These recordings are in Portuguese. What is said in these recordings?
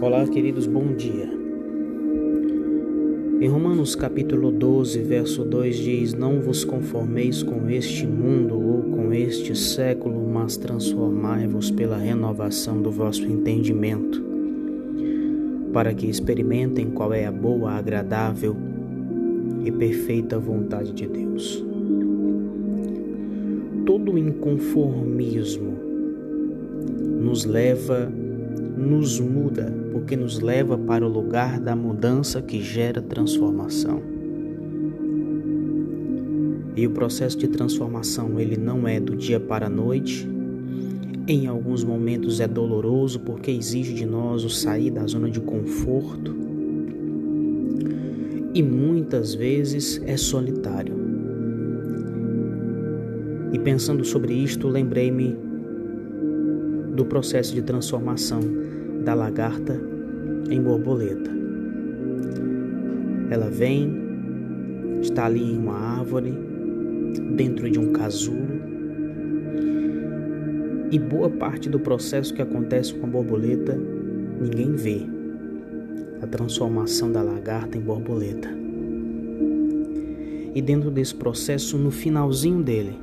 Olá, queridos, bom dia. Em Romanos capítulo 12, verso 2 diz: Não vos conformeis com este mundo ou com este século, mas transformai-vos pela renovação do vosso entendimento, para que experimentem qual é a boa, agradável e perfeita vontade de Deus. Todo inconformismo nos leva nos muda, porque nos leva para o lugar da mudança que gera transformação. E o processo de transformação, ele não é do dia para a noite. Em alguns momentos é doloroso porque exige de nós o sair da zona de conforto. E muitas vezes é solitário. E pensando sobre isto, lembrei-me do processo de transformação da lagarta em borboleta. Ela vem, está ali em uma árvore, dentro de um casulo, e boa parte do processo que acontece com a borboleta ninguém vê. A transformação da lagarta em borboleta. E dentro desse processo, no finalzinho dele,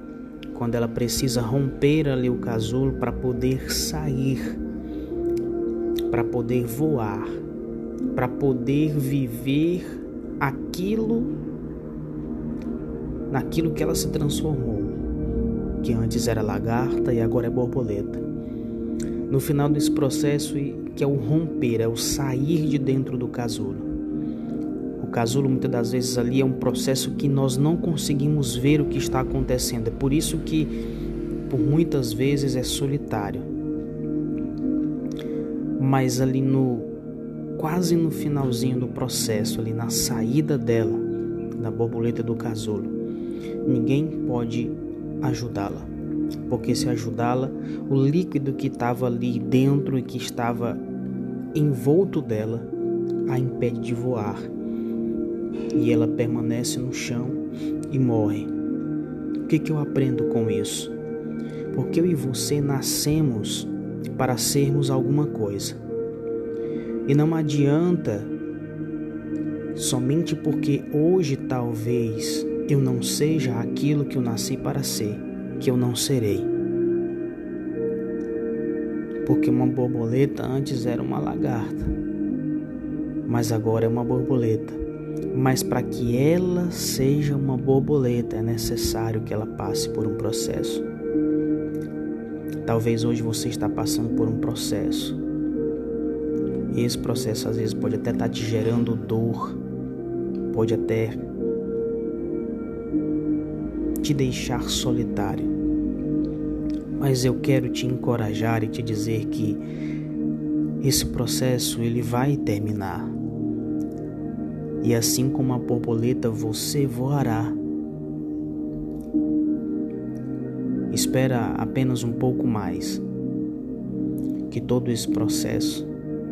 quando ela precisa romper ali o casulo para poder sair, para poder voar, para poder viver aquilo naquilo que ela se transformou, que antes era lagarta e agora é borboleta. No final desse processo, que é o romper, é o sair de dentro do casulo casulo muitas das vezes ali é um processo que nós não conseguimos ver o que está acontecendo. É por isso que por muitas vezes é solitário. Mas ali no quase no finalzinho do processo, ali na saída dela, da borboleta do casulo, ninguém pode ajudá-la. Porque se ajudá-la, o líquido que estava ali dentro e que estava envolto dela a impede de voar e ela permanece no chão e morre. O que, que eu aprendo com isso? Porque eu e você nascemos para sermos alguma coisa. E não adianta somente porque hoje talvez eu não seja aquilo que eu nasci para ser, que eu não serei. Porque uma borboleta antes era uma lagarta, mas agora é uma borboleta mas para que ela seja uma borboleta é necessário que ela passe por um processo. Talvez hoje você está passando por um processo. E esse processo às vezes pode até estar te gerando dor, pode até te deixar solitário. Mas eu quero te encorajar e te dizer que esse processo ele vai terminar e assim como a borboleta você voará. Espera apenas um pouco mais que todo esse processo,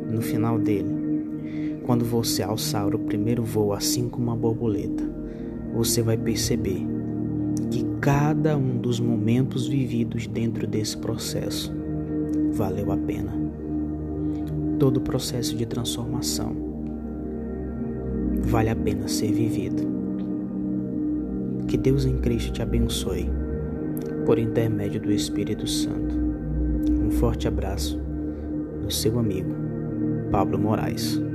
no final dele, quando você alçar o primeiro voo, assim como a borboleta, você vai perceber que cada um dos momentos vividos dentro desse processo valeu a pena. Todo o processo de transformação vale a pena ser vivido. Que Deus em Cristo te abençoe, por intermédio do Espírito Santo. Um forte abraço do seu amigo Pablo Moraes.